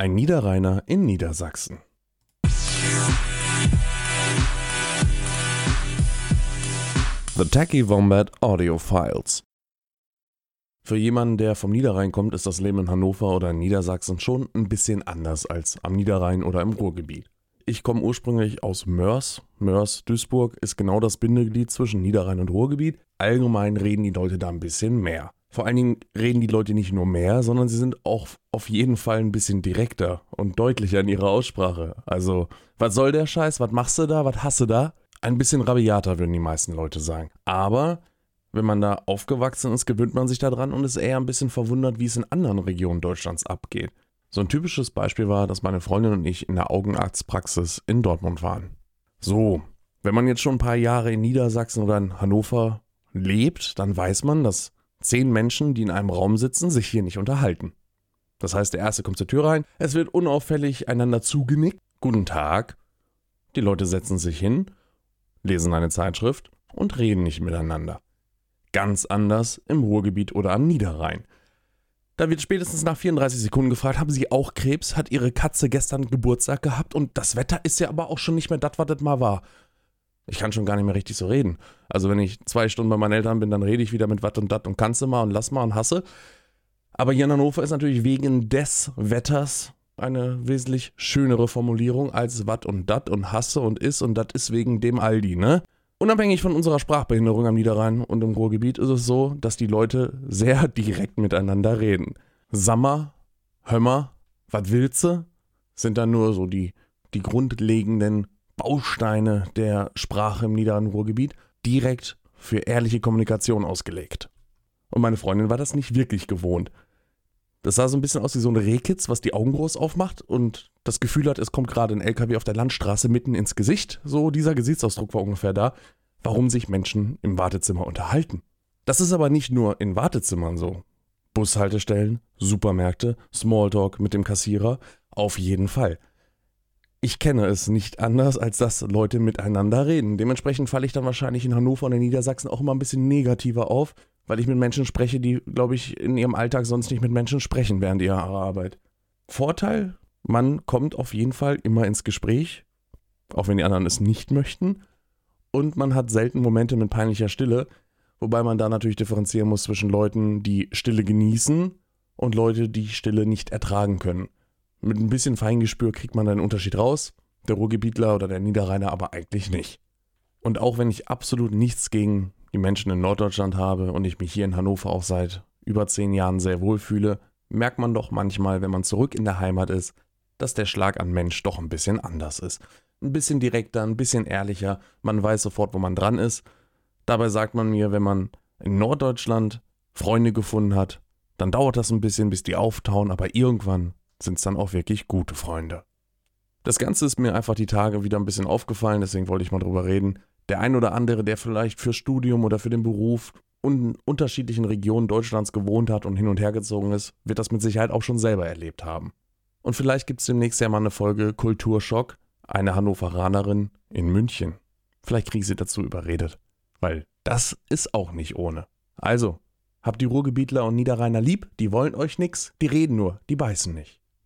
Ein Niederrheiner in Niedersachsen. The Tacky Wombat Audio Files. Für jemanden, der vom Niederrhein kommt, ist das Leben in Hannover oder in Niedersachsen schon ein bisschen anders als am Niederrhein oder im Ruhrgebiet. Ich komme ursprünglich aus Mörs. Mörs, Duisburg ist genau das Bindeglied zwischen Niederrhein und Ruhrgebiet. Allgemein reden die Leute da ein bisschen mehr. Vor allen Dingen reden die Leute nicht nur mehr, sondern sie sind auch auf jeden Fall ein bisschen direkter und deutlicher in ihrer Aussprache. Also, was soll der Scheiß? Was machst du da? Was hast du da? Ein bisschen rabiater, würden die meisten Leute sagen. Aber wenn man da aufgewachsen ist, gewöhnt man sich daran und ist eher ein bisschen verwundert, wie es in anderen Regionen Deutschlands abgeht. So ein typisches Beispiel war, dass meine Freundin und ich in der Augenarztpraxis in Dortmund waren. So, wenn man jetzt schon ein paar Jahre in Niedersachsen oder in Hannover lebt, dann weiß man, dass zehn Menschen, die in einem Raum sitzen, sich hier nicht unterhalten. Das heißt, der erste kommt zur Tür rein, es wird unauffällig einander zugenickt. Guten Tag. Die Leute setzen sich hin, lesen eine Zeitschrift und reden nicht miteinander. Ganz anders im Ruhrgebiet oder am Niederrhein. Da wird spätestens nach 34 Sekunden gefragt, haben Sie auch Krebs? Hat Ihre Katze gestern Geburtstag gehabt? Und das Wetter ist ja aber auch schon nicht mehr das, was das mal war. Ich kann schon gar nicht mehr richtig so reden. Also wenn ich zwei Stunden bei meinen Eltern bin, dann rede ich wieder mit wat und dat und kannst du mal und lass mal und hasse. Aber hier in Hannover ist natürlich wegen des Wetters eine wesentlich schönere Formulierung als wat und dat und hasse und ist und dat ist wegen dem Aldi, ne? Unabhängig von unserer Sprachbehinderung am Niederrhein und im Ruhrgebiet ist es so, dass die Leute sehr direkt miteinander reden. Sammer, Hömmer, wat willst sind dann nur so die, die grundlegenden Bausteine der Sprache im niederen Ruhrgebiet direkt für ehrliche Kommunikation ausgelegt. Und meine Freundin war das nicht wirklich gewohnt. Das sah so ein bisschen aus wie so ein Rehkitz, was die Augen groß aufmacht und das Gefühl hat, es kommt gerade ein LKW auf der Landstraße mitten ins Gesicht. So dieser Gesichtsausdruck war ungefähr da, warum sich Menschen im Wartezimmer unterhalten. Das ist aber nicht nur in Wartezimmern so. Bushaltestellen, Supermärkte, Smalltalk mit dem Kassierer, auf jeden Fall ich kenne es nicht anders, als dass Leute miteinander reden. Dementsprechend falle ich dann wahrscheinlich in Hannover und in Niedersachsen auch immer ein bisschen negativer auf, weil ich mit Menschen spreche, die, glaube ich, in ihrem Alltag sonst nicht mit Menschen sprechen während ihrer Arbeit. Vorteil, man kommt auf jeden Fall immer ins Gespräch, auch wenn die anderen es nicht möchten. Und man hat selten Momente mit peinlicher Stille, wobei man da natürlich differenzieren muss zwischen Leuten, die Stille genießen und Leute, die Stille nicht ertragen können. Mit ein bisschen Feingespür kriegt man einen Unterschied raus, der Ruhrgebietler oder der Niederrheiner aber eigentlich nicht. Und auch wenn ich absolut nichts gegen die Menschen in Norddeutschland habe und ich mich hier in Hannover auch seit über zehn Jahren sehr wohl fühle, merkt man doch manchmal, wenn man zurück in der Heimat ist, dass der Schlag an Mensch doch ein bisschen anders ist. Ein bisschen direkter, ein bisschen ehrlicher, man weiß sofort, wo man dran ist. Dabei sagt man mir, wenn man in Norddeutschland Freunde gefunden hat, dann dauert das ein bisschen, bis die auftauen, aber irgendwann sind es dann auch wirklich gute Freunde. Das Ganze ist mir einfach die Tage wieder ein bisschen aufgefallen, deswegen wollte ich mal drüber reden. Der ein oder andere, der vielleicht fürs Studium oder für den Beruf in unterschiedlichen Regionen Deutschlands gewohnt hat und hin und her gezogen ist, wird das mit Sicherheit auch schon selber erlebt haben. Und vielleicht gibt es demnächst ja mal eine Folge Kulturschock, eine Hannoveranerin in München. Vielleicht kriege ich sie dazu überredet, weil das ist auch nicht ohne. Also, habt die Ruhrgebietler und Niederrheiner lieb, die wollen euch nix, die reden nur, die beißen nicht.